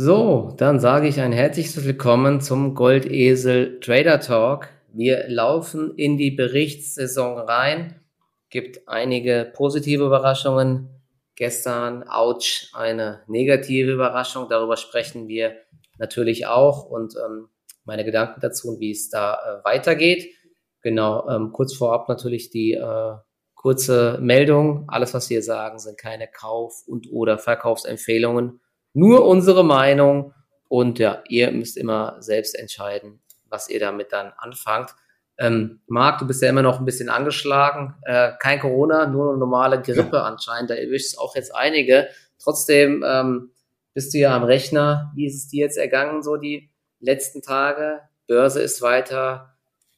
So, dann sage ich ein herzliches Willkommen zum Goldesel Trader Talk. Wir laufen in die Berichtssaison rein. Gibt einige positive Überraschungen. Gestern, ouch, eine negative Überraschung. Darüber sprechen wir natürlich auch und ähm, meine Gedanken dazu und wie es da äh, weitergeht. Genau, ähm, kurz vorab natürlich die äh, kurze Meldung. Alles, was wir sagen, sind keine Kauf- und oder Verkaufsempfehlungen nur unsere Meinung und ja, ihr müsst immer selbst entscheiden, was ihr damit dann anfangt. Ähm, Marc, du bist ja immer noch ein bisschen angeschlagen. Äh, kein Corona, nur eine normale Grippe ja. anscheinend. Da erwischt es auch jetzt einige. Trotzdem ähm, bist du ja am Rechner. Wie ist es dir jetzt ergangen, so die letzten Tage? Börse ist weiter,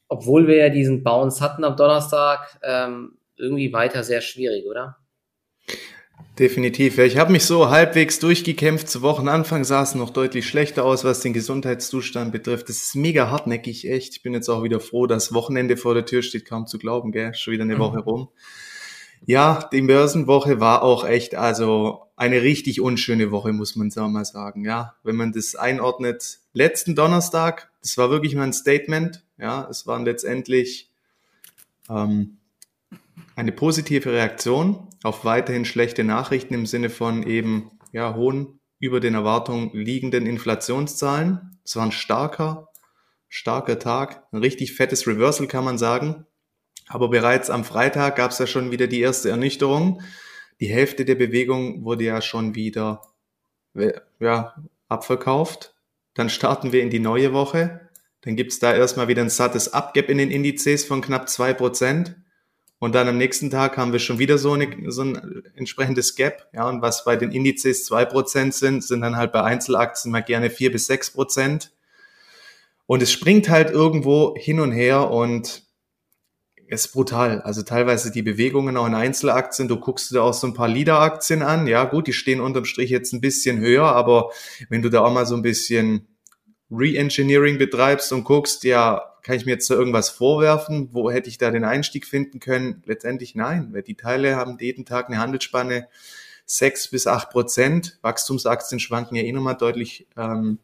obwohl wir ja diesen Bounce hatten am Donnerstag, ähm, irgendwie weiter sehr schwierig, oder? Definitiv. Ja, ich habe mich so halbwegs durchgekämpft. Zu Wochenanfang sah es noch deutlich schlechter aus, was den Gesundheitszustand betrifft. Das ist mega hartnäckig, echt. Ich bin jetzt auch wieder froh, dass Wochenende vor der Tür steht, kaum zu glauben, gell? Schon wieder eine Woche mhm. rum. Ja, die Börsenwoche war auch echt, also eine richtig unschöne Woche, muss man so mal sagen. Ja, wenn man das einordnet, letzten Donnerstag, das war wirklich mal ein Statement. Ja, es waren letztendlich ähm, eine positive Reaktion auf weiterhin schlechte Nachrichten im Sinne von eben ja, hohen, über den Erwartungen liegenden Inflationszahlen. Es war ein starker, starker Tag, ein richtig fettes Reversal kann man sagen. Aber bereits am Freitag gab es ja schon wieder die erste Ernüchterung. Die Hälfte der Bewegung wurde ja schon wieder ja, abverkauft. Dann starten wir in die neue Woche. Dann gibt es da erstmal wieder ein sattes Abgap in den Indizes von knapp zwei Prozent. Und dann am nächsten Tag haben wir schon wieder so, eine, so ein entsprechendes Gap. Ja, und was bei den Indizes zwei Prozent sind, sind dann halt bei Einzelaktien mal gerne vier bis sechs Prozent. Und es springt halt irgendwo hin und her und ist brutal. Also teilweise die Bewegungen auch in Einzelaktien. Du guckst dir auch so ein paar Leader-Aktien an. Ja, gut, die stehen unterm Strich jetzt ein bisschen höher, aber wenn du da auch mal so ein bisschen Re-Engineering betreibst und guckst, ja, kann ich mir jetzt da irgendwas vorwerfen? Wo hätte ich da den Einstieg finden können? Letztendlich nein, weil die Teile haben jeden Tag eine Handelsspanne sechs bis acht Prozent. Wachstumsaktien schwanken ja eh nochmal deutlich ähm,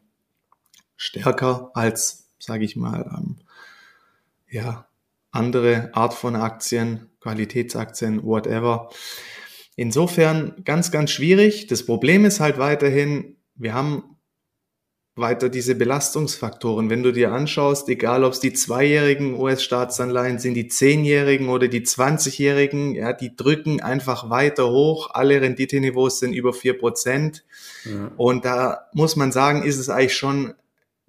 stärker als, sage ich mal, ähm, ja, andere Art von Aktien, Qualitätsaktien, whatever. Insofern ganz, ganz schwierig. Das Problem ist halt weiterhin, wir haben weiter diese Belastungsfaktoren. Wenn du dir anschaust, egal ob es die zweijährigen US-Staatsanleihen sind, die zehnjährigen oder die zwanzigjährigen, ja, die drücken einfach weiter hoch. Alle Renditeniveaus sind über vier Prozent. Ja. Und da muss man sagen, ist es eigentlich schon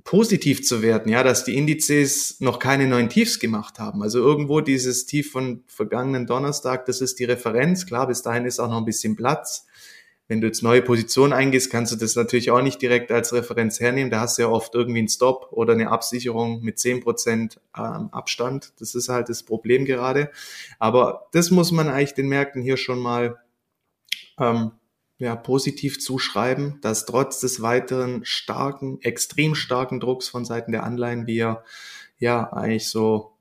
positiv zu werden, ja, dass die Indizes noch keine neuen Tiefs gemacht haben. Also irgendwo dieses Tief von vergangenen Donnerstag, das ist die Referenz. Klar, bis dahin ist auch noch ein bisschen Platz wenn du jetzt neue Positionen eingehst, kannst du das natürlich auch nicht direkt als Referenz hernehmen. Da hast du ja oft irgendwie einen Stop oder eine Absicherung mit zehn Prozent ähm, Abstand. Das ist halt das Problem gerade. Aber das muss man eigentlich den Märkten hier schon mal ähm, ja, positiv zuschreiben, dass trotz des weiteren starken, extrem starken Drucks von Seiten der Anleihen wir ja eigentlich so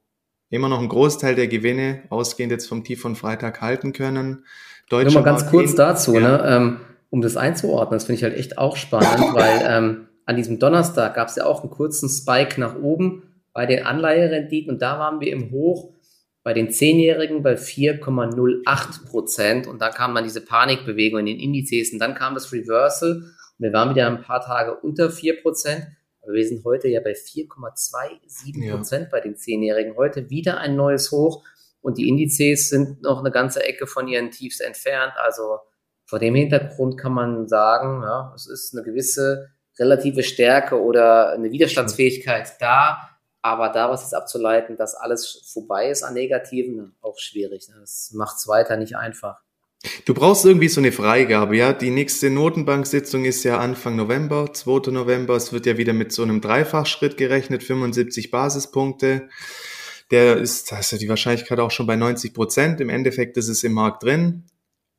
immer noch einen Großteil der Gewinne ausgehend jetzt vom Tief von Freitag halten können. Deutsche Nur mal ganz kurz dazu, ja. ne, ähm, um das einzuordnen, das finde ich halt echt auch spannend, weil ähm, an diesem Donnerstag gab es ja auch einen kurzen Spike nach oben bei den Anleiherenditen und da waren wir im Hoch bei den Zehnjährigen bei 4,08 Prozent und dann kam dann diese Panikbewegung in den Indizes und dann kam das Reversal und wir waren wieder ein paar Tage unter 4 Prozent. Aber wir sind heute ja bei 4,27 Prozent ja. bei den Zehnjährigen. Heute wieder ein neues Hoch und die Indizes sind noch eine ganze Ecke von ihren Tiefs entfernt. Also vor dem Hintergrund kann man sagen, ja, es ist eine gewisse relative Stärke oder eine Widerstandsfähigkeit da, aber da was jetzt abzuleiten, dass alles vorbei ist an Negativen, auch schwierig. Das macht es weiter nicht einfach. Du brauchst irgendwie so eine Freigabe, ja. Die nächste Notenbanksitzung ist ja Anfang November, 2. November. Es wird ja wieder mit so einem Dreifachschritt gerechnet, 75 Basispunkte der ist, da ist ja die Wahrscheinlichkeit auch schon bei 90 Prozent. Im Endeffekt ist es im Markt drin.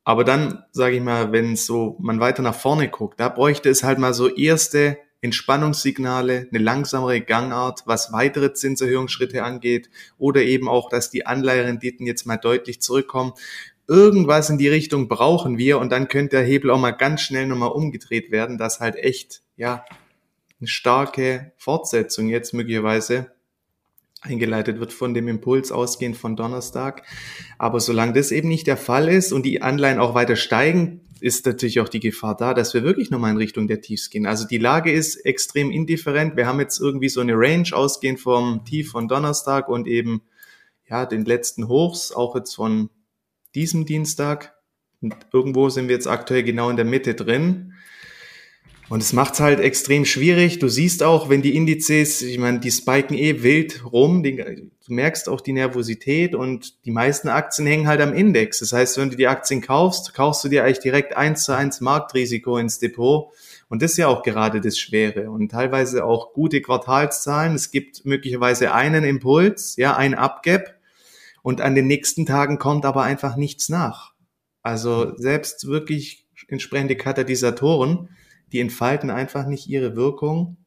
Aber dann, sage ich mal, wenn so man weiter nach vorne guckt, da bräuchte es halt mal so erste Entspannungssignale, eine langsamere Gangart, was weitere Zinserhöhungsschritte angeht oder eben auch, dass die Anleiherenditen jetzt mal deutlich zurückkommen. irgendwas in die Richtung brauchen wir und dann könnte der Hebel auch mal ganz schnell nochmal umgedreht werden, dass halt echt, ja, eine starke Fortsetzung jetzt möglicherweise eingeleitet wird von dem Impuls ausgehend von Donnerstag. Aber solange das eben nicht der Fall ist und die Anleihen auch weiter steigen, ist natürlich auch die Gefahr da, dass wir wirklich nochmal in Richtung der Tiefs gehen. Also die Lage ist extrem indifferent. Wir haben jetzt irgendwie so eine Range ausgehend vom Tief von Donnerstag und eben ja den letzten Hochs, auch jetzt von diesem Dienstag. Und irgendwo sind wir jetzt aktuell genau in der Mitte drin. Und es macht es halt extrem schwierig. Du siehst auch, wenn die Indizes, ich meine, die spiken eh wild rum, du merkst auch die Nervosität und die meisten Aktien hängen halt am Index. Das heißt, wenn du die Aktien kaufst, kaufst du dir eigentlich direkt eins zu eins Marktrisiko ins Depot. Und das ist ja auch gerade das Schwere. Und teilweise auch gute Quartalszahlen. Es gibt möglicherweise einen Impuls, ja, ein Upgap. Und an den nächsten Tagen kommt aber einfach nichts nach. Also selbst wirklich entsprechende Katalysatoren, die entfalten einfach nicht ihre Wirkung.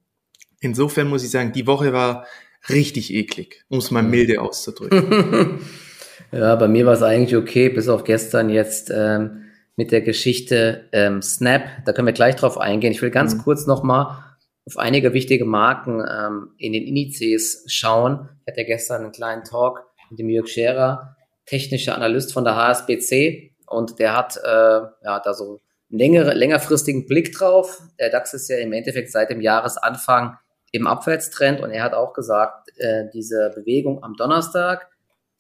Insofern muss ich sagen, die Woche war richtig eklig, um es mal milde auszudrücken. ja, bei mir war es eigentlich okay, bis auf gestern jetzt ähm, mit der Geschichte ähm, Snap. Da können wir gleich drauf eingehen. Ich will ganz mhm. kurz nochmal auf einige wichtige Marken ähm, in den Indizes schauen. Ich hatte gestern einen kleinen Talk mit dem Jörg Scherer, technischer Analyst von der HSBC. Und der hat äh, ja da so längere, längerfristigen Blick drauf. Der DAX ist ja im Endeffekt seit dem Jahresanfang im Abwärtstrend und er hat auch gesagt, äh, diese Bewegung am Donnerstag,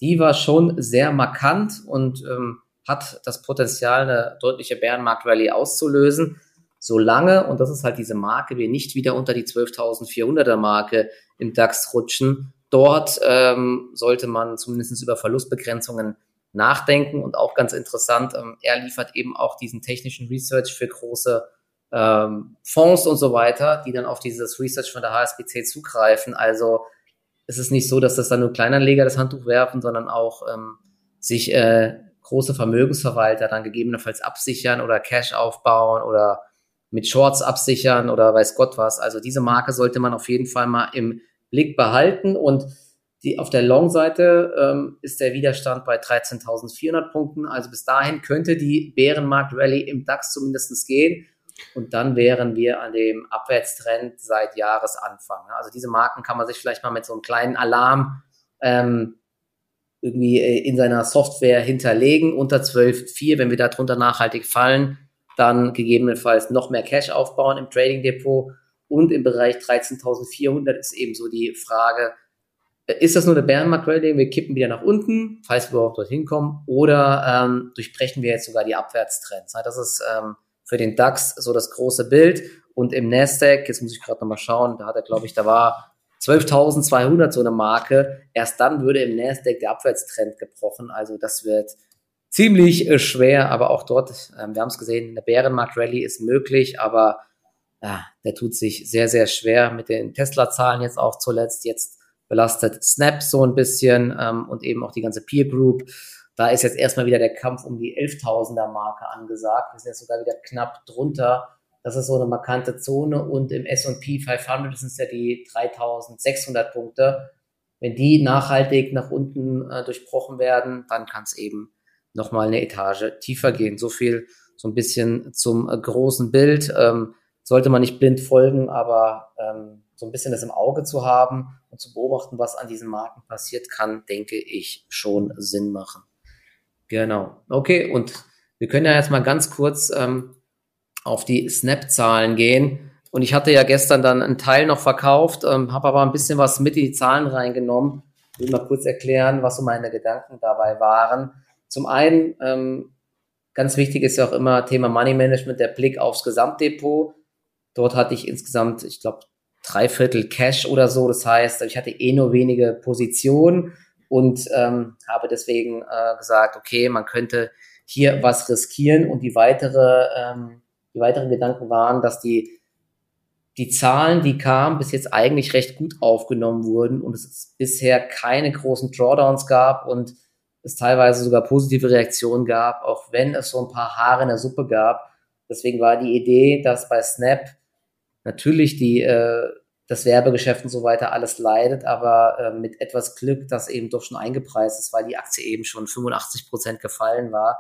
die war schon sehr markant und ähm, hat das Potenzial, eine deutliche Bärenmarkt-Rallye auszulösen, solange, und das ist halt diese Marke, wir nicht wieder unter die 12.400er Marke im DAX rutschen. Dort ähm, sollte man zumindest über Verlustbegrenzungen nachdenken und auch ganz interessant, ähm, er liefert eben auch diesen technischen Research für große ähm, Fonds und so weiter, die dann auf dieses Research von der HSBC zugreifen. Also es ist nicht so, dass das dann nur Kleinanleger das Handtuch werfen, sondern auch ähm, sich äh, große Vermögensverwalter dann gegebenenfalls absichern oder Cash aufbauen oder mit Shorts absichern oder weiß Gott was. Also diese Marke sollte man auf jeden Fall mal im Blick behalten und die, auf der Long-Seite ähm, ist der Widerstand bei 13.400 Punkten. Also bis dahin könnte die Bärenmarkt-Rallye im DAX zumindest gehen. Und dann wären wir an dem Abwärtstrend seit Jahresanfang. Also diese Marken kann man sich vielleicht mal mit so einem kleinen Alarm ähm, irgendwie äh, in seiner Software hinterlegen. Unter 12.4, wenn wir da drunter nachhaltig fallen, dann gegebenenfalls noch mehr Cash aufbauen im Trading Depot. Und im Bereich 13.400 ist eben so die Frage, ist das nur eine Bärenmarkt-Rallye, wir kippen wieder nach unten, falls wir überhaupt dorthin kommen, oder ähm, durchbrechen wir jetzt sogar die Abwärtstrends? Das ist ähm, für den DAX so das große Bild. Und im Nasdaq, jetzt muss ich gerade nochmal schauen, da hat er, glaube ich, da war 12.200 so eine Marke. Erst dann würde im Nasdaq der Abwärtstrend gebrochen. Also das wird ziemlich äh, schwer, aber auch dort, äh, wir haben es gesehen, eine Bärenmarkt-Rallye ist möglich, aber ja, der tut sich sehr, sehr schwer mit den Tesla-Zahlen jetzt auch zuletzt. Jetzt belastet Snap so ein bisschen ähm, und eben auch die ganze Peer Group. Da ist jetzt erstmal wieder der Kampf um die 11.000er Marke angesagt. Wir sind jetzt sogar wieder knapp drunter. Das ist so eine markante Zone und im S&P 500 sind es ja die 3.600 Punkte. Wenn die nachhaltig nach unten äh, durchbrochen werden, dann kann es eben nochmal eine Etage tiefer gehen. So viel so ein bisschen zum äh, großen Bild. Ähm, sollte man nicht blind folgen, aber ähm, so ein bisschen das im Auge zu haben und zu beobachten, was an diesen Marken passiert, kann, denke ich, schon Sinn machen. Genau. Okay, und wir können ja jetzt mal ganz kurz ähm, auf die Snap-Zahlen gehen. Und ich hatte ja gestern dann einen Teil noch verkauft, ähm, habe aber ein bisschen was mit in die Zahlen reingenommen. Ich will mal kurz erklären, was so meine Gedanken dabei waren. Zum einen, ähm, ganz wichtig ist ja auch immer Thema Money Management, der Blick aufs Gesamtdepot. Dort hatte ich insgesamt, ich glaube, drei Viertel Cash oder so. Das heißt, ich hatte eh nur wenige Positionen und ähm, habe deswegen äh, gesagt, okay, man könnte hier was riskieren und die weitere, ähm, die weiteren Gedanken waren, dass die die Zahlen, die kamen, bis jetzt eigentlich recht gut aufgenommen wurden und es bisher keine großen Drawdowns gab und es teilweise sogar positive Reaktionen gab, auch wenn es so ein paar Haare in der Suppe gab. Deswegen war die Idee, dass bei Snap natürlich die, äh, das Werbegeschäft und so weiter alles leidet, aber äh, mit etwas Glück, das eben doch schon eingepreist ist, weil die Aktie eben schon 85 Prozent gefallen war,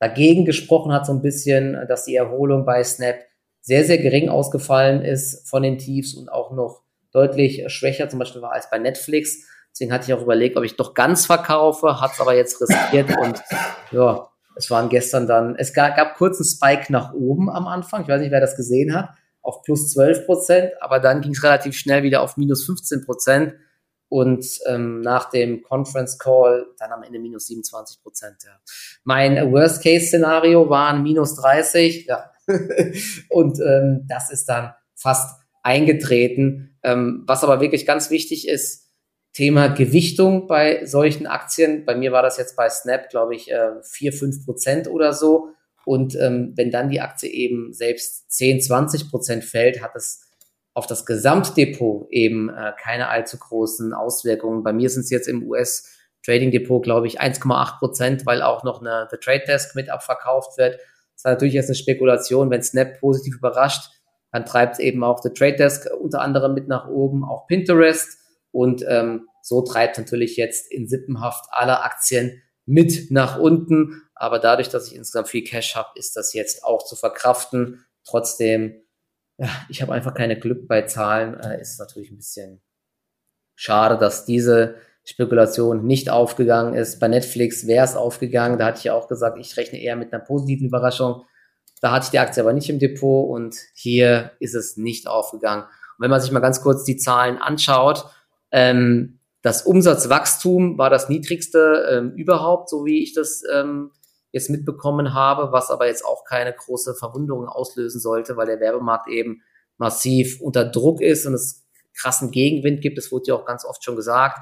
Dagegen gesprochen hat so ein bisschen, dass die Erholung bei Snap sehr, sehr gering ausgefallen ist von den Tiefs und auch noch deutlich schwächer zum Beispiel war als bei Netflix. Deswegen hatte ich auch überlegt, ob ich doch ganz verkaufe, hat es aber jetzt riskiert und ja, es waren gestern dann, es gab, gab kurz einen Spike nach oben am Anfang, ich weiß nicht, wer das gesehen hat, auf plus 12 Prozent, aber dann ging es relativ schnell wieder auf minus 15 Prozent und ähm, nach dem Conference Call dann am Ende minus 27 Prozent. Ja. Mein Worst-Case-Szenario waren minus 30, ja. und ähm, das ist dann fast eingetreten. Ähm, was aber wirklich ganz wichtig ist, Thema Gewichtung bei solchen Aktien. Bei mir war das jetzt bei Snap, glaube ich, äh, 4, 5 Prozent oder so. Und ähm, wenn dann die Aktie eben selbst 10, 20 Prozent fällt, hat es auf das Gesamtdepot eben äh, keine allzu großen Auswirkungen. Bei mir sind es jetzt im US Trading Depot, glaube ich, 1,8 Prozent, weil auch noch eine The Trade Desk mit abverkauft wird. Das ist natürlich jetzt eine Spekulation. Wenn Snap positiv überrascht, dann treibt es eben auch The Trade Desk unter anderem mit nach oben, auch Pinterest. Und ähm, so treibt natürlich jetzt in Sippenhaft alle Aktien mit nach unten. Aber dadurch, dass ich insgesamt viel Cash habe, ist das jetzt auch zu verkraften. Trotzdem ja, ich habe einfach keine Glück bei Zahlen. Äh, ist natürlich ein bisschen schade, dass diese Spekulation nicht aufgegangen ist. Bei Netflix wäre es aufgegangen. Da hatte ich ja auch gesagt, ich rechne eher mit einer positiven Überraschung. Da hatte ich die Aktie aber nicht im Depot und hier ist es nicht aufgegangen. Und wenn man sich mal ganz kurz die Zahlen anschaut, ähm, das Umsatzwachstum war das niedrigste ähm, überhaupt, so wie ich das ähm, jetzt mitbekommen habe, was aber jetzt auch keine große Verwunderung auslösen sollte, weil der Werbemarkt eben massiv unter Druck ist und es krassen Gegenwind gibt. Das wurde ja auch ganz oft schon gesagt.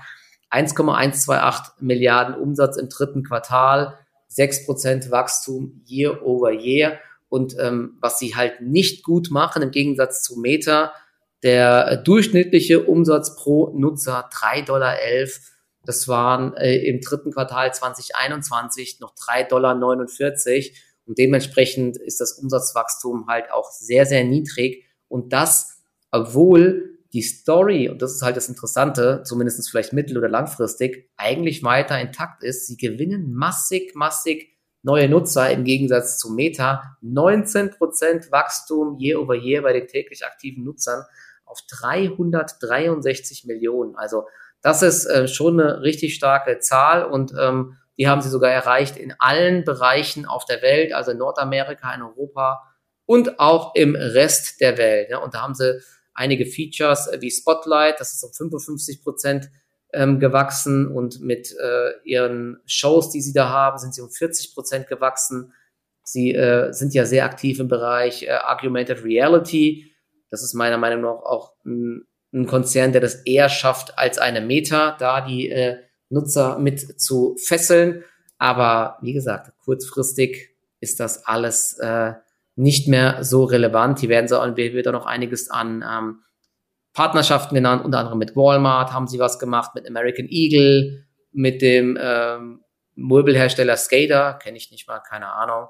1,128 Milliarden Umsatz im dritten Quartal, 6% Wachstum year over year. Und ähm, was sie halt nicht gut machen, im Gegensatz zu Meta, der durchschnittliche Umsatz pro Nutzer 3,11 Dollar das waren äh, im dritten Quartal 2021 noch 3,49 Dollar. Und dementsprechend ist das Umsatzwachstum halt auch sehr, sehr niedrig. Und das, obwohl die Story, und das ist halt das Interessante, zumindest vielleicht mittel- oder langfristig, eigentlich weiter intakt ist. Sie gewinnen massig, massig neue Nutzer im Gegensatz zu Meta. 19% Wachstum year over year bei den täglich aktiven Nutzern auf 363 Millionen. Also das ist äh, schon eine richtig starke Zahl und ähm, die haben sie sogar erreicht in allen Bereichen auf der Welt, also in Nordamerika, in Europa und auch im Rest der Welt. Ja. Und da haben sie einige Features wie Spotlight, das ist um 55 Prozent ähm, gewachsen und mit äh, ihren Shows, die sie da haben, sind sie um 40 Prozent gewachsen. Sie äh, sind ja sehr aktiv im Bereich äh, Argumented Reality. Das ist meiner Meinung nach auch ein ein Konzern, der das eher schafft als eine Meta, da die äh, Nutzer mit zu fesseln. Aber wie gesagt, kurzfristig ist das alles äh, nicht mehr so relevant. Hier werden so, wird auch noch einiges an ähm, Partnerschaften genannt, unter anderem mit Walmart haben sie was gemacht, mit American Eagle, mit dem ähm, Möbelhersteller Skater, kenne ich nicht mal, keine Ahnung.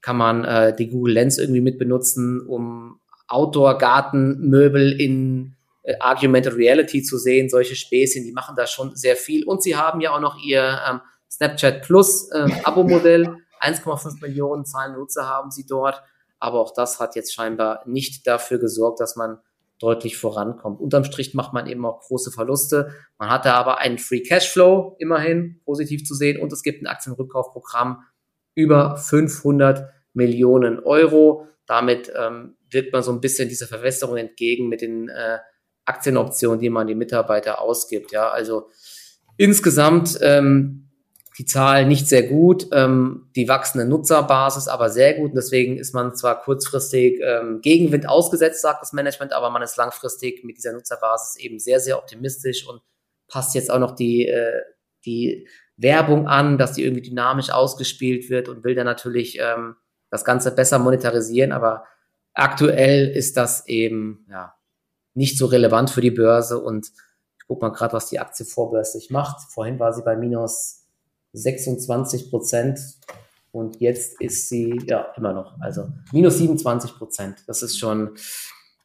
Kann man äh, die Google Lens irgendwie mit benutzen, um Outdoor-Gartenmöbel in äh, Argumented Reality zu sehen, solche Späßchen, die machen da schon sehr viel. Und sie haben ja auch noch ihr ähm, Snapchat Plus ähm, Abo-Modell. 1,5 Millionen Zahlen Nutzer haben sie dort. Aber auch das hat jetzt scheinbar nicht dafür gesorgt, dass man deutlich vorankommt. Unterm Strich macht man eben auch große Verluste. Man hatte aber einen Free Cashflow immerhin positiv zu sehen und es gibt ein Aktienrückkaufprogramm über 500 Millionen Euro. Damit ähm, wirkt man so ein bisschen dieser Verwässerung entgegen mit den äh, Aktienoptionen, die man die Mitarbeiter ausgibt. Ja, also insgesamt ähm, die Zahl nicht sehr gut, ähm, die wachsende Nutzerbasis aber sehr gut. Und deswegen ist man zwar kurzfristig ähm, Gegenwind ausgesetzt, sagt das Management, aber man ist langfristig mit dieser Nutzerbasis eben sehr, sehr optimistisch und passt jetzt auch noch die, äh, die Werbung an, dass die irgendwie dynamisch ausgespielt wird und will dann natürlich ähm, das Ganze besser monetarisieren. Aber aktuell ist das eben, ja, nicht so relevant für die Börse und ich gucke mal gerade, was die Aktie vorbörslich macht. Vorhin war sie bei minus 26 Prozent und jetzt ist sie ja immer noch, also minus 27 Prozent. Das ist schon,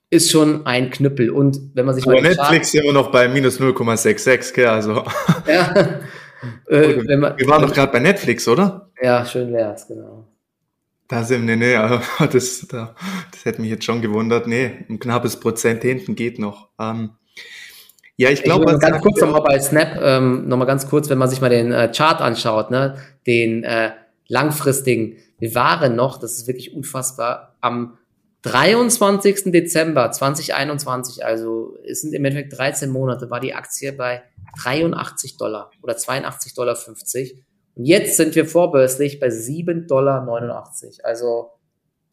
ist schon ein Knüppel. Und wenn man sich Aber mal Netflix Chart, immer noch bei minus 0,66, gell? Also. Ja. äh, man, Wir waren doch gerade bei Netflix, oder? Ja, schön wär's, genau. Da sind wir, nee, aber das, da, das hätte mich jetzt schon gewundert. Nee, ein knappes Prozent hinten geht noch. Ähm, ja, ich glaube. Ganz kurz nochmal bei Snap, ähm, nochmal ganz kurz, wenn man sich mal den äh, Chart anschaut, ne, den äh, langfristigen. Wir waren noch, das ist wirklich unfassbar, am 23. Dezember 2021, also es sind im Endeffekt 13 Monate, war die Aktie bei 83 Dollar oder 82,50 Dollar. Und jetzt sind wir vorbörslich bei 7,89 Dollar. Also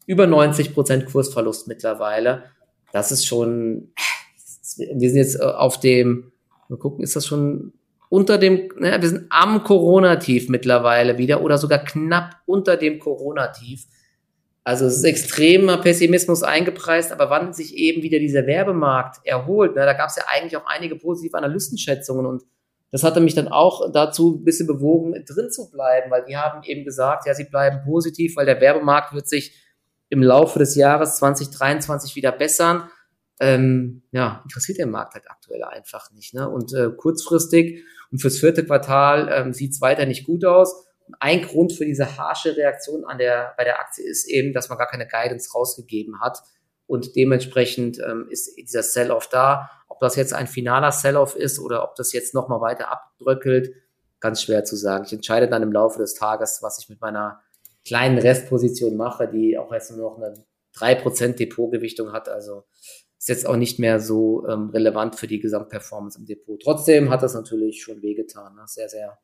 über 90 Prozent Kursverlust mittlerweile. Das ist schon, wir sind jetzt äh, auf dem, mal gucken, ist das schon unter dem, ne, wir sind am Corona-Tief mittlerweile wieder oder sogar knapp unter dem Corona-Tief. Also es ist extremer Pessimismus eingepreist, aber wann sich eben wieder dieser Werbemarkt erholt, ne, da gab es ja eigentlich auch einige positive Analystenschätzungen und das hatte mich dann auch dazu ein bisschen bewogen, drin zu bleiben, weil die haben eben gesagt, ja, sie bleiben positiv, weil der Werbemarkt wird sich im Laufe des Jahres 2023 wieder bessern. Ähm, ja, interessiert der Markt halt aktuell einfach nicht. Ne? Und äh, kurzfristig und fürs vierte Quartal ähm, sieht es weiter nicht gut aus ein Grund für diese harsche Reaktion an der, bei der Aktie ist eben, dass man gar keine Guidance rausgegeben hat. Und dementsprechend ähm, ist dieser Sell-off da. Ob das jetzt ein finaler Sell-off ist oder ob das jetzt nochmal weiter abbröckelt, ganz schwer zu sagen. Ich entscheide dann im Laufe des Tages, was ich mit meiner kleinen Restposition mache, die auch jetzt nur noch eine 3% Depotgewichtung hat. Also ist jetzt auch nicht mehr so ähm, relevant für die Gesamtperformance im Depot. Trotzdem hat das natürlich schon wehgetan. Ne? Sehr, sehr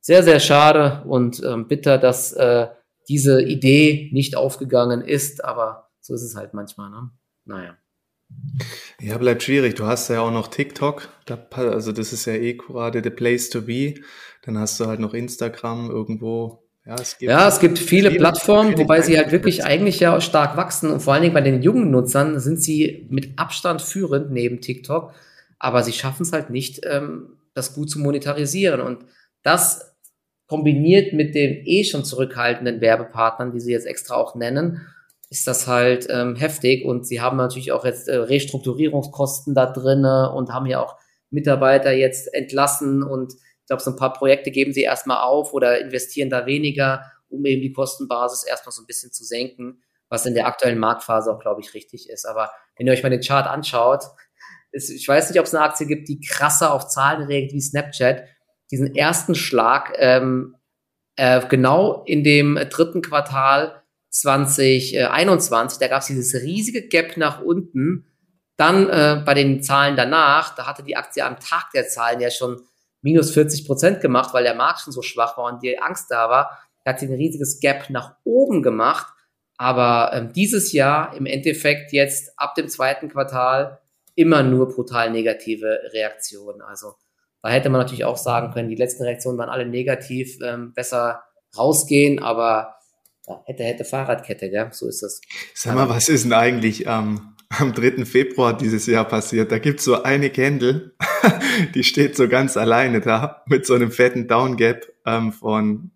sehr, sehr schade und ähm, bitter, dass äh, diese Idee nicht aufgegangen ist, aber so ist es halt manchmal. Ne? Naja. Ja, bleibt schwierig. Du hast ja auch noch TikTok, da, also das ist ja eh gerade the place to be. Dann hast du halt noch Instagram irgendwo. Ja, es gibt, ja, es gibt viele Plattformen, wobei sie halt wirklich eigentlich ja stark wachsen und vor allen Dingen bei den jungen Nutzern sind sie mit Abstand führend neben TikTok, aber sie schaffen es halt nicht, ähm, das gut zu monetarisieren und das kombiniert mit den eh schon zurückhaltenden Werbepartnern, die sie jetzt extra auch nennen, ist das halt ähm, heftig. Und sie haben natürlich auch jetzt äh, Restrukturierungskosten da drinne und haben ja auch Mitarbeiter jetzt entlassen und ich glaube, so ein paar Projekte geben sie erstmal auf oder investieren da weniger, um eben die Kostenbasis erstmal so ein bisschen zu senken, was in der aktuellen Marktphase auch, glaube ich, richtig ist. Aber wenn ihr euch mal den Chart anschaut, ist, ich weiß nicht, ob es eine Aktie gibt, die krasser auf Zahlen reagiert wie Snapchat diesen ersten Schlag ähm, äh, genau in dem dritten Quartal 2021, da gab es dieses riesige Gap nach unten. Dann äh, bei den Zahlen danach, da hatte die Aktie am Tag der Zahlen ja schon minus 40 Prozent gemacht, weil der Markt schon so schwach war und die Angst da war. Da hat sie ein riesiges Gap nach oben gemacht. Aber ähm, dieses Jahr im Endeffekt jetzt ab dem zweiten Quartal immer nur brutal negative Reaktionen. Also da hätte man natürlich auch sagen können, die letzten Reaktionen waren alle negativ, ähm, besser rausgehen, aber ja, hätte, hätte Fahrradkette, ja, so ist das. Sag mal, was ist denn eigentlich ähm, am 3. Februar dieses Jahr passiert? Da gibt's so eine Candle, die steht so ganz alleine da mit so einem fetten Downgap ähm, von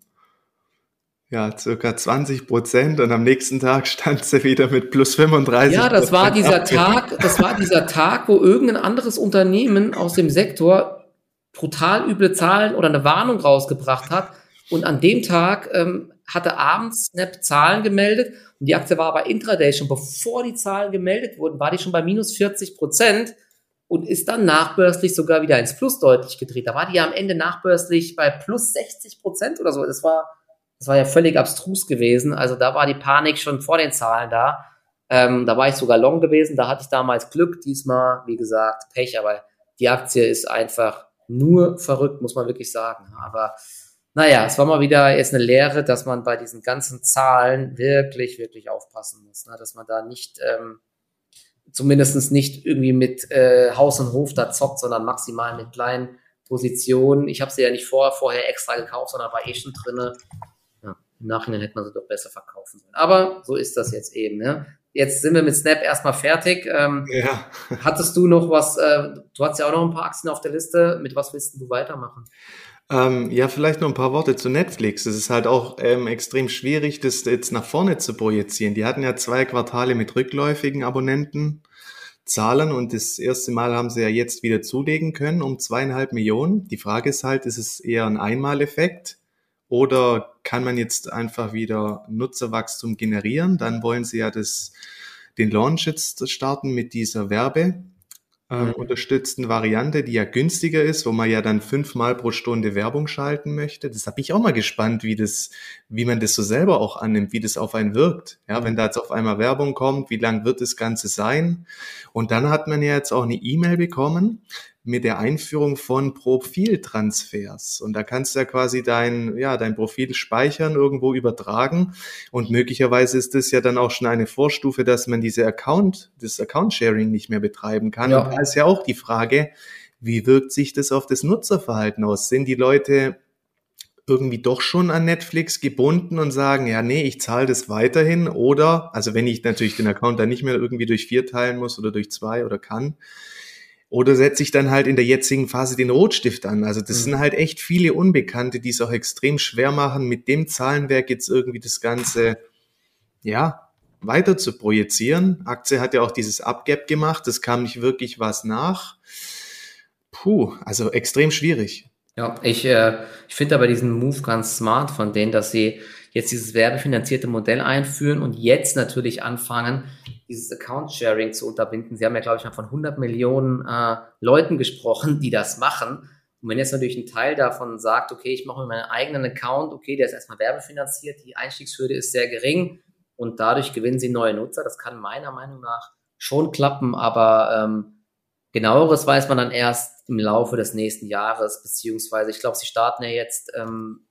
ja, circa 20 Prozent und am nächsten Tag stand sie wieder mit plus 35. Ja, das war dieser Tag, das war dieser Tag, wo irgendein anderes Unternehmen aus dem Sektor brutal üble Zahlen oder eine Warnung rausgebracht hat. Und an dem Tag ähm, hatte abends Snap Zahlen gemeldet und die Aktie war aber intraday schon bevor die Zahlen gemeldet wurden, war die schon bei minus 40 Prozent und ist dann nachbörslich sogar wieder ins Plus deutlich gedreht. Da war die ja am Ende nachbörslich bei plus 60 Prozent oder so. Das war, das war ja völlig abstrus gewesen. Also da war die Panik schon vor den Zahlen da. Ähm, da war ich sogar long gewesen. Da hatte ich damals Glück. Diesmal, wie gesagt, Pech. Aber die Aktie ist einfach nur verrückt, muss man wirklich sagen. Aber naja, es war mal wieder jetzt eine Lehre, dass man bei diesen ganzen Zahlen wirklich, wirklich aufpassen muss, ne? dass man da nicht, ähm, zumindest nicht irgendwie mit äh, Haus und Hof da zockt, sondern maximal mit kleinen Positionen. Ich habe sie ja nicht vor, vorher extra gekauft, sondern war eh schon drinne. Ja, Im Nachhinein hätte man sie doch besser verkaufen sollen. Aber so ist das jetzt eben. Ne? jetzt sind wir mit Snap erstmal fertig. Ähm, ja. Hattest du noch was, äh, du hast ja auch noch ein paar Aktien auf der Liste, mit was willst du weitermachen? Ähm, ja, vielleicht noch ein paar Worte zu Netflix. Es ist halt auch ähm, extrem schwierig, das jetzt nach vorne zu projizieren. Die hatten ja zwei Quartale mit rückläufigen Abonnentenzahlen und das erste Mal haben sie ja jetzt wieder zulegen können um zweieinhalb Millionen. Die Frage ist halt, ist es eher ein Einmaleffekt oder kann man jetzt einfach wieder Nutzerwachstum generieren? Dann wollen sie ja das, den Launch jetzt starten mit dieser Werbe ähm, mhm. unterstützten Variante, die ja günstiger ist, wo man ja dann fünfmal pro Stunde Werbung schalten möchte. Das habe ich auch mal gespannt, wie das, wie man das so selber auch annimmt, wie das auf einen wirkt. Ja, mhm. wenn da jetzt auf einmal Werbung kommt, wie lang wird das Ganze sein? Und dann hat man ja jetzt auch eine E-Mail bekommen, mit der Einführung von Profiltransfers. Und da kannst du ja quasi dein, ja, dein Profil speichern, irgendwo übertragen. Und möglicherweise ist das ja dann auch schon eine Vorstufe, dass man diese Account, das Account-Sharing nicht mehr betreiben kann. Ja. Und da ist ja auch die Frage, wie wirkt sich das auf das Nutzerverhalten aus? Sind die Leute irgendwie doch schon an Netflix gebunden und sagen, ja, nee, ich zahle das weiterhin oder, also wenn ich natürlich den Account dann nicht mehr irgendwie durch vier teilen muss oder durch zwei oder kann, oder setze ich dann halt in der jetzigen Phase den Rotstift an? Also das mhm. sind halt echt viele Unbekannte, die es auch extrem schwer machen, mit dem Zahlenwerk jetzt irgendwie das Ganze, ja, weiter zu projizieren. Aktie hat ja auch dieses Upgap gemacht, das kam nicht wirklich was nach. Puh, also extrem schwierig. Ja, ich, äh, ich finde aber diesen Move ganz smart von denen, dass sie jetzt dieses werbefinanzierte Modell einführen und jetzt natürlich anfangen, dieses Account-Sharing zu unterbinden. Sie haben ja, glaube ich, mal von 100 Millionen äh, Leuten gesprochen, die das machen. Und wenn jetzt natürlich ein Teil davon sagt, okay, ich mache mir meinen eigenen Account, okay, der ist erstmal werbefinanziert, die Einstiegshürde ist sehr gering und dadurch gewinnen sie neue Nutzer. Das kann meiner Meinung nach schon klappen, aber ähm, genaueres weiß man dann erst im Laufe des nächsten Jahres, beziehungsweise ich glaube, sie starten ja jetzt ähm,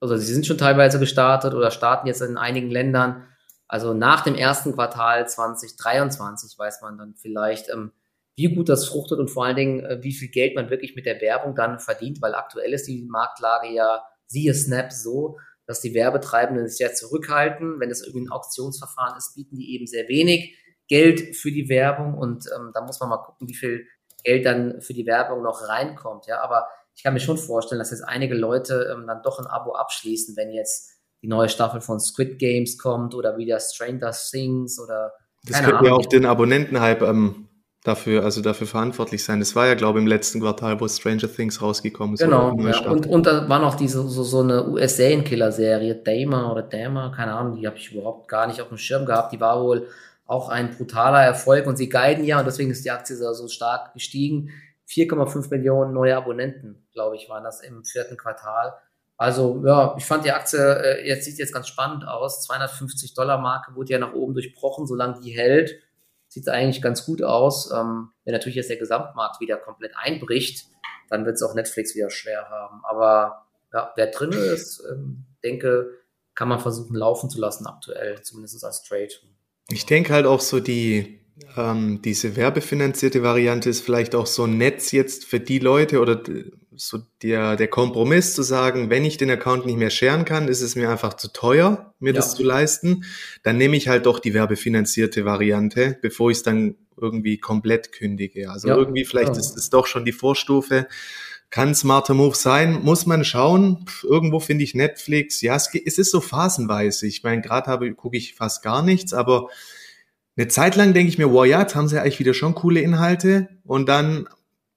also sie sind schon teilweise gestartet oder starten jetzt in einigen Ländern. Also nach dem ersten Quartal 2023 weiß man dann vielleicht, ähm, wie gut das fruchtet und vor allen Dingen, äh, wie viel Geld man wirklich mit der Werbung dann verdient, weil aktuell ist die Marktlage ja, siehe Snap, so, dass die Werbetreibenden sich sehr zurückhalten. Wenn es irgendwie ein Auktionsverfahren ist, bieten die eben sehr wenig Geld für die Werbung und ähm, da muss man mal gucken, wie viel Geld dann für die Werbung noch reinkommt. Ja, aber ich kann mir schon vorstellen, dass jetzt einige Leute ähm, dann doch ein Abo abschließen, wenn jetzt die neue Staffel von Squid Games kommt oder wieder Stranger Things oder das könnte ja auch den Abonnentenhype ähm, dafür, also dafür verantwortlich sein. Das war ja, glaube ich, im letzten Quartal, wo Stranger Things rausgekommen ist. Genau, ja. und, und da war noch diese, so, so eine US-Serienkiller-Serie, Damer oder Damer, keine Ahnung, die habe ich überhaupt gar nicht auf dem Schirm gehabt. Die war wohl auch ein brutaler Erfolg und sie guiden ja und deswegen ist die Aktie so stark gestiegen. 4,5 Millionen neue Abonnenten, glaube ich, waren das im vierten Quartal. Also ja, ich fand die Aktie, äh, jetzt sieht jetzt ganz spannend aus. 250 Dollar Marke wurde ja nach oben durchbrochen, solange die hält, sieht es eigentlich ganz gut aus. Ähm, wenn natürlich jetzt der Gesamtmarkt wieder komplett einbricht, dann wird es auch Netflix wieder schwer haben. Aber ja, wer drin ist, ähm, denke, kann man versuchen laufen zu lassen aktuell, zumindest als Trade. Ich denke halt auch so die ähm, diese werbefinanzierte Variante ist vielleicht auch so ein Netz jetzt für die Leute oder so der, der Kompromiss zu sagen, wenn ich den Account nicht mehr scheren kann, ist es mir einfach zu teuer, mir ja. das zu leisten, dann nehme ich halt doch die werbefinanzierte Variante, bevor ich es dann irgendwie komplett kündige. Also ja. irgendwie vielleicht ja. ist es doch schon die Vorstufe. Kann smarter Move sein, muss man schauen. Irgendwo finde ich Netflix, ja, es, es ist so phasenweise. Ich meine, gerade habe gucke ich fast gar nichts, aber eine Zeit lang denke ich mir, wow, ja, jetzt haben sie eigentlich wieder schon coole Inhalte und dann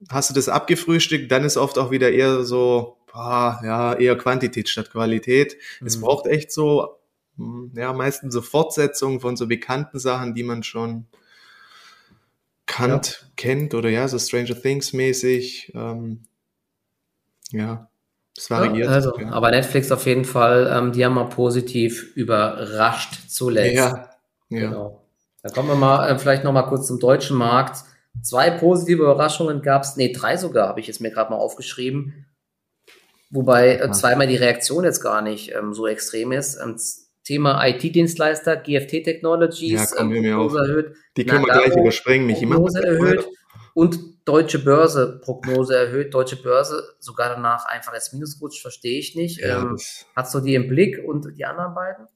hast du das abgefrühstückt, dann ist oft auch wieder eher so, boah, ja, eher Quantität statt Qualität. Mhm. Es braucht echt so, hm, ja, meistens so Fortsetzungen von so bekannten Sachen, die man schon kannt, ja. kennt oder ja, so Stranger Things mäßig. Ähm, ja, es variiert. Ja, also, ja. aber Netflix auf jeden Fall, ähm, die haben mal positiv überrascht zuletzt. Ja, ja. Genau. Dann kommen wir mal äh, vielleicht noch mal kurz zum deutschen Markt. Zwei positive Überraschungen gab es, nee, drei sogar, habe ich jetzt mir gerade mal aufgeschrieben. Wobei äh, zweimal die Reaktion jetzt gar nicht ähm, so extrem ist. Ähm, Thema IT-Dienstleister, GFT Technologies, ja, kommen ähm, erhöht. Die können wir gleich überspringen, mich immer. erhöht und Deutsche Börse Prognose erhöht. Deutsche Börse sogar danach einfach als Minus rutscht, verstehe ich nicht. Ja, ähm, hast du die im Blick und die anderen beiden?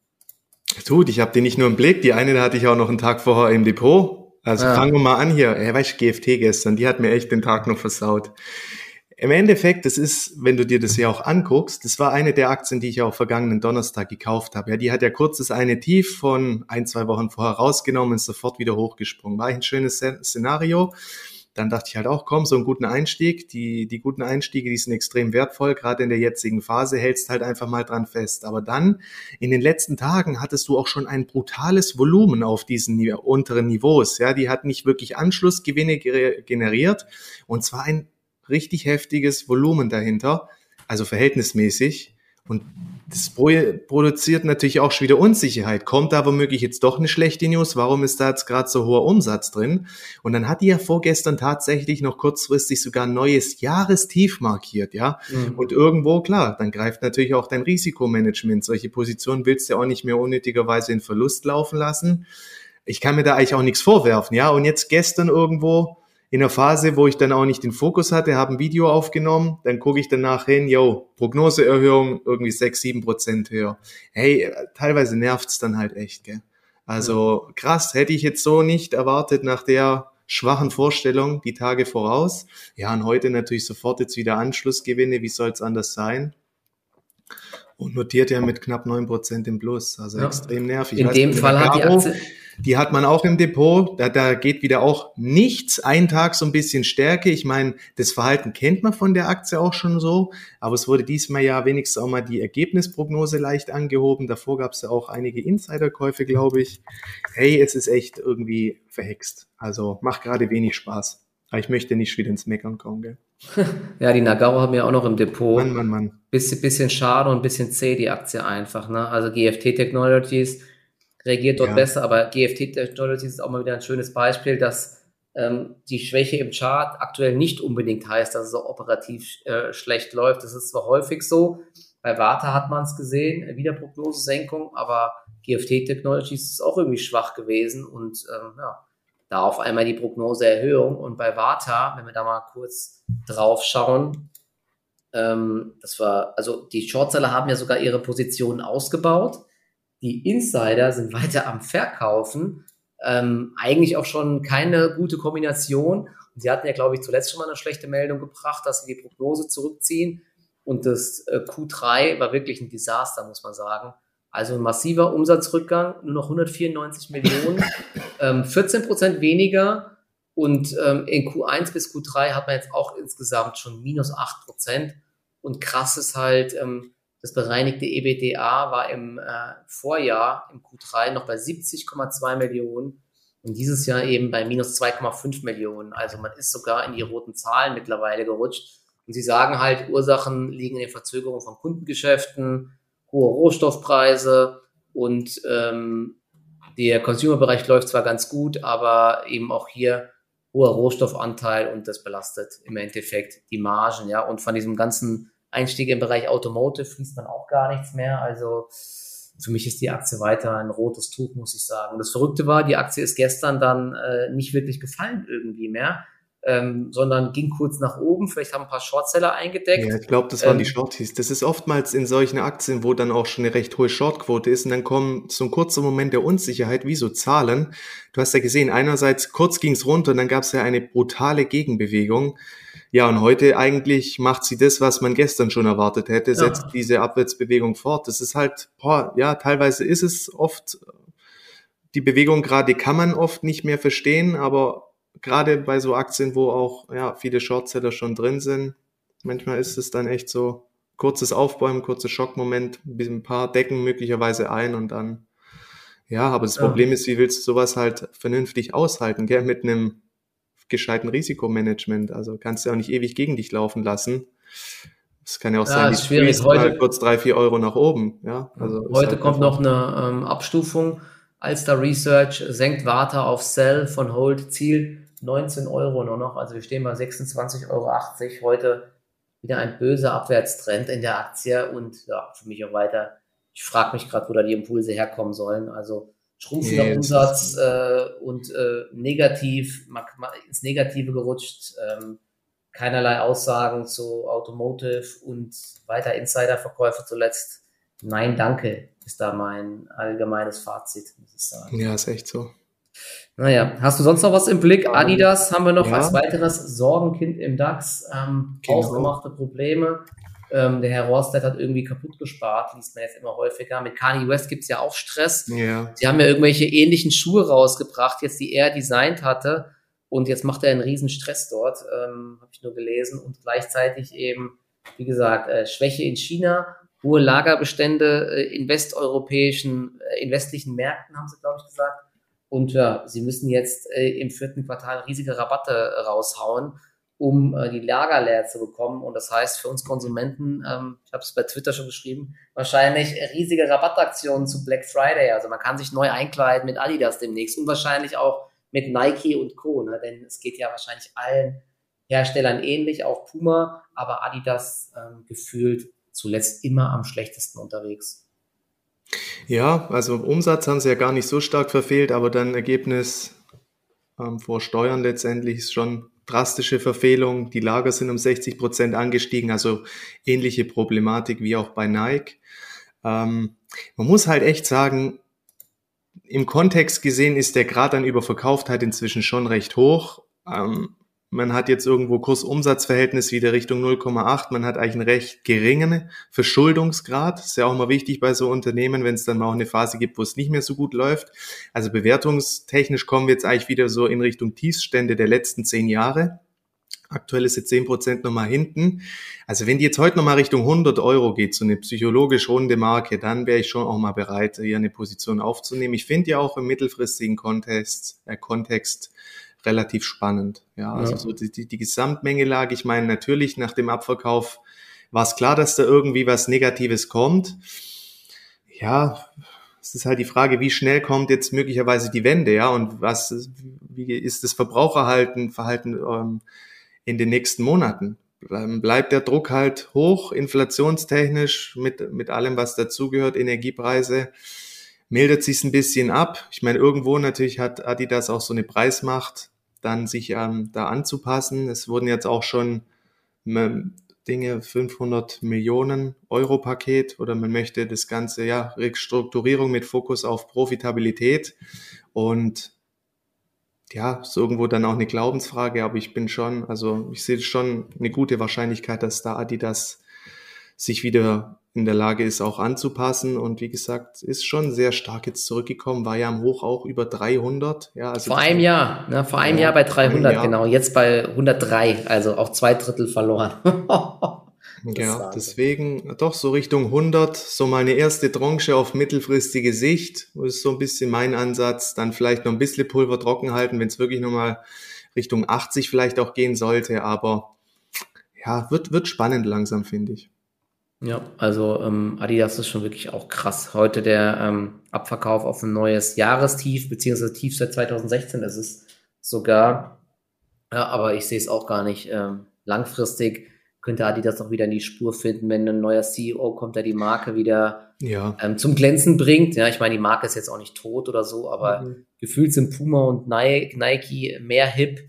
Tut, ich habe die nicht nur im Blick, die eine, hatte ich auch noch einen Tag vorher im Depot. Also ja. fangen wir mal an hier. Ja, weißt du, GFT gestern, die hat mir echt den Tag noch versaut. Im Endeffekt, das ist, wenn du dir das ja auch anguckst, das war eine der Aktien, die ich auch vergangenen Donnerstag gekauft habe. Ja, die hat ja kurz das eine Tief von ein, zwei Wochen vorher rausgenommen und sofort wieder hochgesprungen. War ein schönes Szenario. Dann dachte ich halt auch, komm, so einen guten Einstieg. Die, die guten Einstiege, die sind extrem wertvoll. Gerade in der jetzigen Phase hältst halt einfach mal dran fest. Aber dann, in den letzten Tagen, hattest du auch schon ein brutales Volumen auf diesen unteren Niveaus. Ja, die hat nicht wirklich Anschlussgewinne generiert. Und zwar ein richtig heftiges Volumen dahinter. Also verhältnismäßig. Und das produziert natürlich auch schon wieder Unsicherheit. Kommt da womöglich jetzt doch eine schlechte News? Warum ist da jetzt gerade so hoher Umsatz drin? Und dann hat die ja vorgestern tatsächlich noch kurzfristig sogar ein neues Jahrestief markiert, ja. Mhm. Und irgendwo, klar, dann greift natürlich auch dein Risikomanagement. Solche Positionen willst du ja auch nicht mehr unnötigerweise in Verlust laufen lassen. Ich kann mir da eigentlich auch nichts vorwerfen, ja. Und jetzt gestern irgendwo, in der Phase, wo ich dann auch nicht den Fokus hatte, habe ein Video aufgenommen, dann gucke ich danach hin, yo, Prognoseerhöhung irgendwie sechs, sieben Prozent höher. Hey, teilweise nervt's dann halt echt, gell? Also krass, hätte ich jetzt so nicht erwartet nach der schwachen Vorstellung die Tage voraus. Ja, und heute natürlich sofort jetzt wieder Anschlussgewinne, wie soll's anders sein? Und notiert ja mit knapp neun Prozent im Plus, also ja. extrem nervig. In dem Fall hat die Aktie die hat man auch im Depot. Da, da geht wieder auch nichts. Ein Tag so ein bisschen Stärke. Ich meine, das Verhalten kennt man von der Aktie auch schon so. Aber es wurde diesmal ja wenigstens auch mal die Ergebnisprognose leicht angehoben. Davor gab es ja auch einige Insiderkäufe, glaube ich. Hey, es ist echt irgendwie verhext. Also macht gerade wenig Spaß. Aber ich möchte nicht wieder ins Meckern kommen, gell? ja, die Nagaro haben ja auch noch im Depot. Mann, Mann, Mann. Bisschen, bisschen schade und ein bisschen zäh, die Aktie einfach. Ne? Also GFT Technologies reagiert dort ja. besser, aber GFT Technologies ist auch mal wieder ein schönes Beispiel, dass ähm, die Schwäche im Chart aktuell nicht unbedingt heißt, dass es auch operativ äh, schlecht läuft. Das ist zwar häufig so, bei Warta hat man es gesehen, wieder Prognosesenkung, aber GFT Technologies ist auch irgendwie schwach gewesen und ähm, ja, da auf einmal die Prognoseerhöhung und bei Warta, wenn wir da mal kurz drauf schauen, ähm, das war, also die Shortseller haben ja sogar ihre Positionen ausgebaut die Insider sind weiter am Verkaufen. Ähm, eigentlich auch schon keine gute Kombination. Und sie hatten ja, glaube ich, zuletzt schon mal eine schlechte Meldung gebracht, dass sie die Prognose zurückziehen. Und das äh, Q3 war wirklich ein Desaster, muss man sagen. Also ein massiver Umsatzrückgang, nur noch 194 Millionen, ähm, 14 Prozent weniger. Und ähm, in Q1 bis Q3 hat man jetzt auch insgesamt schon minus 8 Prozent. Und krass ist halt, ähm, das bereinigte EBDA war im äh, Vorjahr, im Q3, noch bei 70,2 Millionen und dieses Jahr eben bei minus 2,5 Millionen. Also man ist sogar in die roten Zahlen mittlerweile gerutscht. Und sie sagen halt, Ursachen liegen in den Verzögerungen von Kundengeschäften, hohe Rohstoffpreise und ähm, der Consumer-Bereich läuft zwar ganz gut, aber eben auch hier hoher Rohstoffanteil und das belastet im Endeffekt die Margen, ja. Und von diesem ganzen Einstieg im Bereich Automotive fließt man auch gar nichts mehr. Also für mich ist die Aktie weiter ein rotes Tuch, muss ich sagen. Das Verrückte war, die Aktie ist gestern dann äh, nicht wirklich gefallen irgendwie mehr. Ähm, sondern ging kurz nach oben. Vielleicht haben ein paar Shortseller eingedeckt. Ja, ich glaube, das waren ähm, die Shorties. Das ist oftmals in solchen Aktien, wo dann auch schon eine recht hohe Shortquote ist und dann kommt so ein kurzer Moment der Unsicherheit, wie so Zahlen. Du hast ja gesehen, einerseits kurz ging es runter und dann gab es ja eine brutale Gegenbewegung. Ja, und heute eigentlich macht sie das, was man gestern schon erwartet hätte, setzt ja. diese Abwärtsbewegung fort. Das ist halt, boah, ja, teilweise ist es oft, die Bewegung gerade kann man oft nicht mehr verstehen, aber gerade bei so Aktien, wo auch ja, viele Shortseller schon drin sind, manchmal ist es dann echt so kurzes Aufbäumen, kurzes Schockmoment, ein paar decken möglicherweise ein und dann, ja, aber das ja. Problem ist, wie willst du sowas halt vernünftig aushalten, gell, mit einem gescheiten Risikomanagement. Also kannst du auch nicht ewig gegen dich laufen lassen. Es kann ja auch ja, sein, die schwierig. Heute, kurz drei, vier Euro nach oben. Ja, also heute halt kommt noch eine ähm, Abstufung. Alster Research senkt Warte auf Sell von Hold Ziel 19 Euro nur noch. Also wir stehen bei 26,80 Euro. Heute wieder ein böser Abwärtstrend in der Aktie und ja, für mich auch weiter. Ich frage mich gerade, wo da die Impulse herkommen sollen. Also schrumpfender nee, Umsatz äh, und äh, negativ, ins Negative gerutscht, ähm, keinerlei Aussagen zu Automotive und weiter Insiderverkäufe zuletzt. Nein, danke, ist da mein allgemeines Fazit, muss ich sagen. Ja, ist echt so. Naja, hast du sonst noch was im Blick? Adidas haben wir noch ja. als weiteres Sorgenkind im DAX. Ähm, genau. Ausgemachte Probleme. Ähm, der Herr Rohrstedt hat irgendwie kaputt gespart, liest man jetzt immer häufiger. Mit Kanye West gibt's ja auch Stress. Ja. Sie haben ja irgendwelche ähnlichen Schuhe rausgebracht, jetzt die er designt hatte. Und jetzt macht er einen riesen Stress dort, ähm, habe ich nur gelesen. Und gleichzeitig eben, wie gesagt, äh, Schwäche in China, hohe Lagerbestände äh, in westeuropäischen, äh, in westlichen Märkten, haben sie, glaube ich, gesagt. Und ja, sie müssen jetzt äh, im vierten Quartal riesige Rabatte raushauen um äh, die Lager leer zu bekommen. Und das heißt für uns Konsumenten, ähm, ich habe es bei Twitter schon geschrieben, wahrscheinlich riesige Rabattaktionen zu Black Friday. Also man kann sich neu einkleiden mit Adidas demnächst und wahrscheinlich auch mit Nike und Co. Ne? Denn es geht ja wahrscheinlich allen Herstellern ähnlich, auch Puma, aber Adidas ähm, gefühlt zuletzt immer am schlechtesten unterwegs. Ja, also Umsatz haben sie ja gar nicht so stark verfehlt, aber dann Ergebnis ähm, vor Steuern letztendlich ist schon drastische Verfehlung. Die Lager sind um 60 Prozent angestiegen, also ähnliche Problematik wie auch bei Nike. Ähm, man muss halt echt sagen, im Kontext gesehen ist der Grad an Überverkauftheit inzwischen schon recht hoch. Ähm, man hat jetzt irgendwo Kursumsatzverhältnis wieder Richtung 0,8. Man hat eigentlich einen recht geringen Verschuldungsgrad. Ist ja auch immer wichtig bei so Unternehmen, wenn es dann mal auch eine Phase gibt, wo es nicht mehr so gut läuft. Also bewertungstechnisch kommen wir jetzt eigentlich wieder so in Richtung Tiefstände der letzten zehn Jahre. Aktuell ist jetzt zehn Prozent nochmal hinten. Also wenn die jetzt heute nochmal Richtung 100 Euro geht, so eine psychologisch runde Marke, dann wäre ich schon auch mal bereit, hier eine Position aufzunehmen. Ich finde ja auch im mittelfristigen Kontext, äh, Kontext relativ spannend. Ja, also ja. so die, die, die Gesamtmengelage, ich meine, natürlich nach dem Abverkauf war es klar, dass da irgendwie was Negatives kommt. Ja, es ist halt die Frage, wie schnell kommt jetzt möglicherweise die Wende, ja, und was, wie ist das Verbraucherhalten, Verhalten ähm, in den nächsten Monaten? Bleibt der Druck halt hoch, inflationstechnisch, mit, mit allem, was dazugehört, Energiepreise, mildert sich ein bisschen ab. Ich meine, irgendwo natürlich hat Adidas auch so eine Preismacht, dann sich ähm, da anzupassen. Es wurden jetzt auch schon ähm, Dinge 500 Millionen Euro Paket oder man möchte das Ganze, ja, Restrukturierung mit Fokus auf Profitabilität und ja, ist irgendwo dann auch eine Glaubensfrage, aber ich bin schon, also ich sehe schon eine gute Wahrscheinlichkeit, dass da Adidas sich wieder in der Lage ist, auch anzupassen. Und wie gesagt, ist schon sehr stark jetzt zurückgekommen, war ja am Hoch auch über 300. Ja, also vor einem Jahr, ne, vor einem ja, Jahr bei 300, Jahr. genau. Jetzt bei 103, also auch zwei Drittel verloren. ja, deswegen doch so Richtung 100, so meine erste Tranche auf mittelfristige Sicht, ist so ein bisschen mein Ansatz. Dann vielleicht noch ein bisschen Pulver trocken halten, wenn es wirklich nochmal Richtung 80 vielleicht auch gehen sollte. Aber ja, wird, wird spannend langsam, finde ich. Ja, also ähm, Adidas ist schon wirklich auch krass. Heute der ähm, Abverkauf auf ein neues Jahrestief, beziehungsweise Tief seit 2016 ist es sogar. Ja, aber ich sehe es auch gar nicht. Ähm, langfristig könnte Adidas auch wieder in die Spur finden, wenn ein neuer CEO kommt, der die Marke wieder ja. ähm, zum Glänzen bringt. Ja, ich meine, die Marke ist jetzt auch nicht tot oder so, aber mhm. gefühlt sind Puma und Nike mehr hip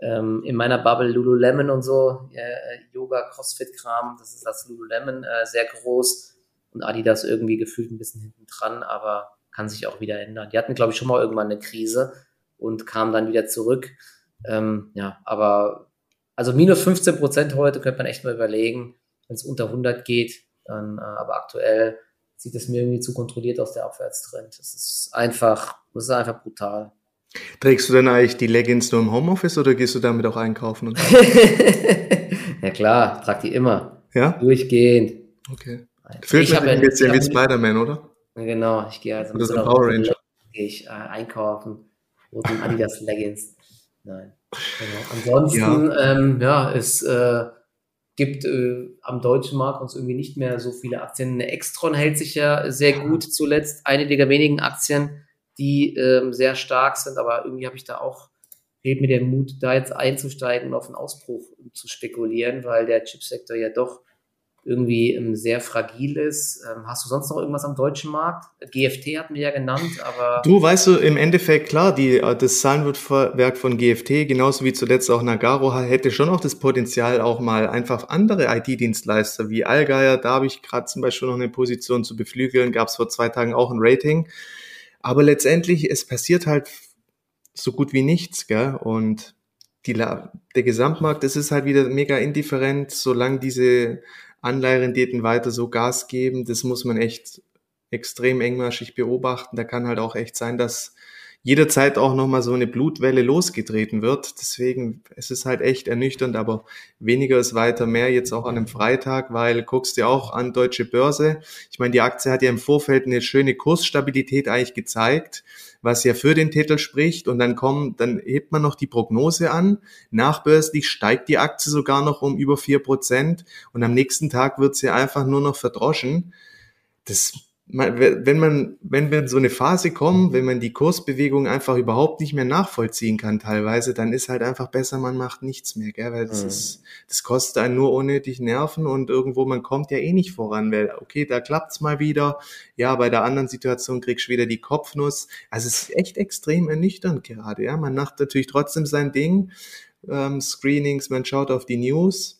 ähm, in meiner Bubble Lululemon und so, äh, Yoga, Crossfit-Kram, das ist das Lululemon äh, sehr groß und Adidas irgendwie gefühlt ein bisschen hinten dran, aber kann sich auch wieder ändern. Die hatten, glaube ich, schon mal irgendwann eine Krise und kamen dann wieder zurück. Ähm, ja, aber also minus 15 Prozent heute könnte man echt mal überlegen, wenn es unter 100 geht, dann, äh, aber aktuell sieht es mir irgendwie zu kontrolliert aus der Abwärtstrend. Das ist einfach, das ist einfach brutal. Trägst du denn eigentlich die Leggings nur im Homeoffice oder gehst du damit auch einkaufen? ja klar, trag die immer. Ja? Durchgehend. Okay. Fühlt mich ein bisschen wie Spider-Man, oder? Genau, ich gehe also oder so Power Ranger. Gehe ich äh, einkaufen. Roten Adidas Leggings. Nein. Genau. Ansonsten, ja, ähm, ja es äh, gibt äh, am deutschen Markt uns irgendwie nicht mehr so viele Aktien. Eine Extron hält sich ja sehr gut zuletzt. Eine der wenigen Aktien, die ähm, sehr stark sind, aber irgendwie habe ich da auch, fehlt mir der Mut, da jetzt einzusteigen und auf einen Ausbruch zu spekulieren, weil der Chipsektor ja doch irgendwie ähm, sehr fragil ist. Ähm, hast du sonst noch irgendwas am deutschen Markt? GFT hatten wir ja genannt, aber. Du weißt du, im Endeffekt, klar, die, äh, das Zahnwerk von GFT, genauso wie zuletzt auch Nagaro, hätte schon auch das Potenzial, auch mal einfach andere IT-Dienstleister wie Allgeier, da habe ich gerade zum Beispiel noch eine Position zu beflügeln, gab es vor zwei Tagen auch ein Rating. Aber letztendlich, es passiert halt so gut wie nichts, gell? Und die, der Gesamtmarkt, das ist halt wieder mega indifferent, solange diese Anleiherenditen weiter so Gas geben, das muss man echt extrem engmaschig beobachten. Da kann halt auch echt sein, dass jederzeit auch nochmal so eine Blutwelle losgetreten wird. Deswegen es ist halt echt ernüchternd, aber weniger ist weiter mehr jetzt auch an einem Freitag, weil guckst dir auch an deutsche Börse. Ich meine, die Aktie hat ja im Vorfeld eine schöne Kursstabilität eigentlich gezeigt was ja für den Titel spricht. Und dann kommt, dann hebt man noch die Prognose an. Nachbörslich steigt die Aktie sogar noch um über vier Prozent und am nächsten Tag wird sie einfach nur noch verdroschen. Das wenn man, wenn wir in so eine Phase kommen, wenn man die Kursbewegung einfach überhaupt nicht mehr nachvollziehen kann teilweise, dann ist halt einfach besser, man macht nichts mehr, gell? weil das mhm. ist, das kostet einen nur unnötig Nerven und irgendwo, man kommt ja eh nicht voran, weil, okay, da klappt's mal wieder, ja, bei der anderen Situation kriegst du wieder die Kopfnuss, also es ist echt extrem ernüchternd gerade, ja, man macht natürlich trotzdem sein Ding, ähm, Screenings, man schaut auf die News,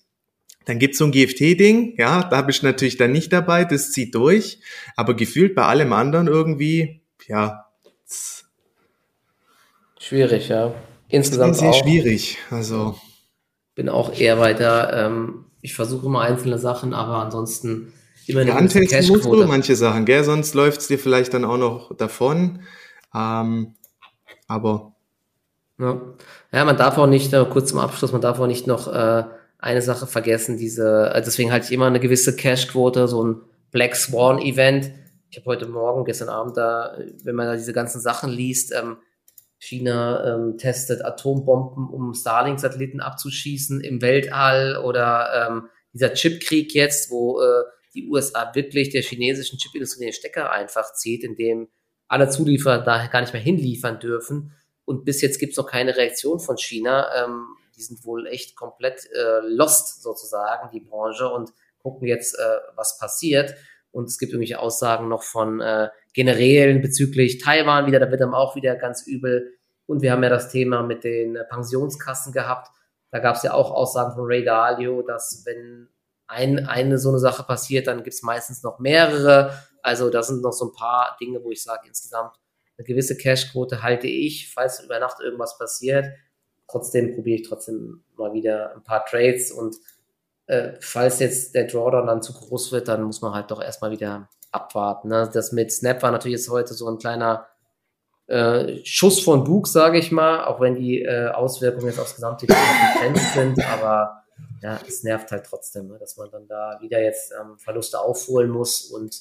dann gibt's so ein GFT-Ding, ja, da bist du natürlich dann nicht dabei, das zieht durch, aber gefühlt bei allem anderen irgendwie, ja. Schwierig, ja. Insgesamt sehr auch. schwierig, also. Bin auch eher weiter, ähm, ich versuche immer einzelne Sachen, aber ansonsten immer eine ja, antesten musst du manche Sachen, gell, sonst läuft's dir vielleicht dann auch noch davon, ähm, aber. Ja. ja, man darf auch nicht, äh, kurz zum Abschluss, man darf auch nicht noch, äh, eine Sache vergessen, diese, äh, deswegen halte ich immer eine gewisse Cash-Quote, so ein Black Swan-Event. Ich habe heute Morgen, gestern Abend da, wenn man da diese ganzen Sachen liest, ähm, China ähm, testet Atombomben, um Starlink-Satelliten abzuschießen im Weltall oder ähm, dieser Chipkrieg jetzt, wo äh, die USA wirklich der chinesischen Chipindustrie den Stecker einfach zieht, indem alle Zulieferer da gar nicht mehr hinliefern dürfen. Und bis jetzt gibt es noch keine Reaktion von China. Ähm, die sind wohl echt komplett äh, lost sozusagen, die Branche, und gucken jetzt, äh, was passiert. Und es gibt irgendwelche Aussagen noch von äh, Generälen bezüglich Taiwan wieder, da wird dann auch wieder ganz übel. Und wir haben ja das Thema mit den äh, Pensionskassen gehabt. Da gab es ja auch Aussagen von Ray Dalio, dass wenn ein, eine so eine Sache passiert, dann gibt es meistens noch mehrere. Also da sind noch so ein paar Dinge, wo ich sage, insgesamt eine gewisse Cashquote halte ich, falls über Nacht irgendwas passiert trotzdem probiere ich trotzdem mal wieder ein paar Trades und äh, falls jetzt der Drawdown dann zu groß wird, dann muss man halt doch erstmal wieder abwarten. Ne? Das mit Snap war natürlich jetzt heute so ein kleiner äh, Schuss von Bug, sage ich mal, auch wenn die äh, Auswirkungen jetzt aufs gesamte begrenzt sind, aber ja, es nervt halt trotzdem, ne? dass man dann da wieder jetzt ähm, Verluste aufholen muss und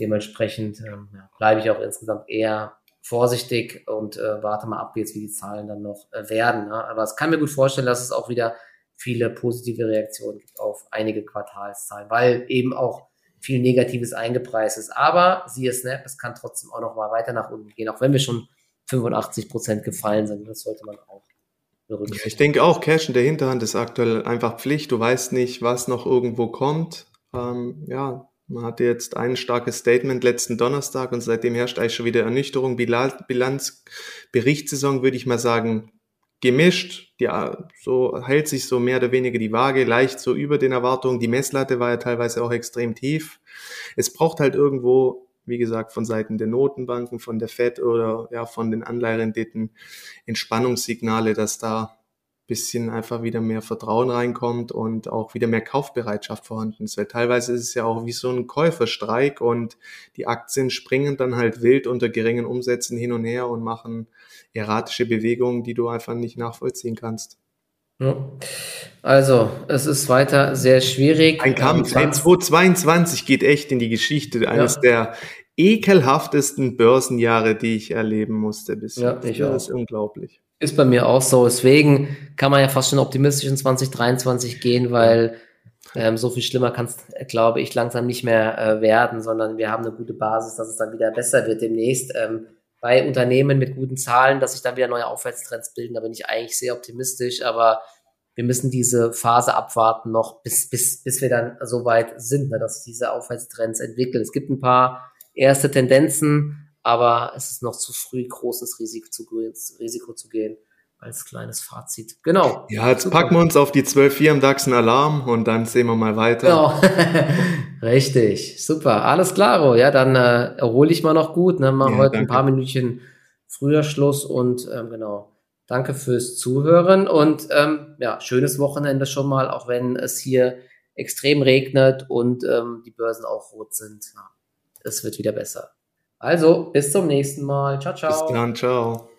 dementsprechend ähm, ja, bleibe ich auch insgesamt eher vorsichtig und äh, warte mal ab, jetzt wie die Zahlen dann noch äh, werden. Ne? Aber es kann mir gut vorstellen, dass es auch wieder viele positive Reaktionen gibt auf einige Quartalszahlen, weil eben auch viel Negatives eingepreist ist. Aber siehe Snap, es kann trotzdem auch noch mal weiter nach unten gehen, auch wenn wir schon 85 Prozent gefallen sind. Das sollte man auch berücksichtigen. Ich denke auch, Cash in der Hinterhand ist aktuell einfach Pflicht. Du weißt nicht, was noch irgendwo kommt. Ähm, ja, man hatte jetzt ein starkes Statement letzten Donnerstag und seitdem herrscht eigentlich schon wieder Ernüchterung. Bilanz, Berichtssaison würde ich mal sagen, gemischt. Ja, so hält sich so mehr oder weniger die Waage, leicht so über den Erwartungen. Die Messlatte war ja teilweise auch extrem tief. Es braucht halt irgendwo, wie gesagt, von Seiten der Notenbanken, von der Fed oder ja, von den Anleiherenditen Entspannungssignale, dass da bisschen einfach wieder mehr Vertrauen reinkommt und auch wieder mehr Kaufbereitschaft vorhanden ist. Weil teilweise ist es ja auch wie so ein Käuferstreik und die Aktien springen dann halt wild unter geringen Umsätzen hin und her und machen erratische Bewegungen, die du einfach nicht nachvollziehen kannst. Also, es ist weiter sehr schwierig. Ein Kampf. 2022 geht echt in die Geschichte. Eines ja. der ekelhaftesten Börsenjahre, die ich erleben musste bisher. Ja, ich das auch. ist unglaublich. Ist bei mir auch so. Deswegen kann man ja fast schon optimistisch in 2023 gehen, weil ähm, so viel schlimmer kann es, glaube ich, langsam nicht mehr äh, werden, sondern wir haben eine gute Basis, dass es dann wieder besser wird demnächst. Ähm, bei Unternehmen mit guten Zahlen, dass sich dann wieder neue Aufwärtstrends bilden, da bin ich eigentlich sehr optimistisch, aber wir müssen diese Phase abwarten noch, bis, bis, bis wir dann so weit sind, ne, dass sich diese Aufwärtstrends entwickeln. Es gibt ein paar erste Tendenzen, aber es ist noch zu früh, großes Risiko zu, Risiko zu gehen als kleines Fazit. Genau. Ja, jetzt Super. packen wir uns auf die 12.4 im DAX einen Alarm und dann sehen wir mal weiter. Genau. Richtig. Super. Alles klar. Ja, dann äh, erhole ich mal noch gut. Ne? Machen ja, heute danke. ein paar Minütchen früher Schluss und ähm, genau. Danke fürs Zuhören und ähm, ja, schönes Wochenende schon mal, auch wenn es hier extrem regnet und ähm, die Börsen auch rot sind. Ja, es wird wieder besser. Also, bis zum nächsten Mal. Ciao, ciao. Bis dann, ciao.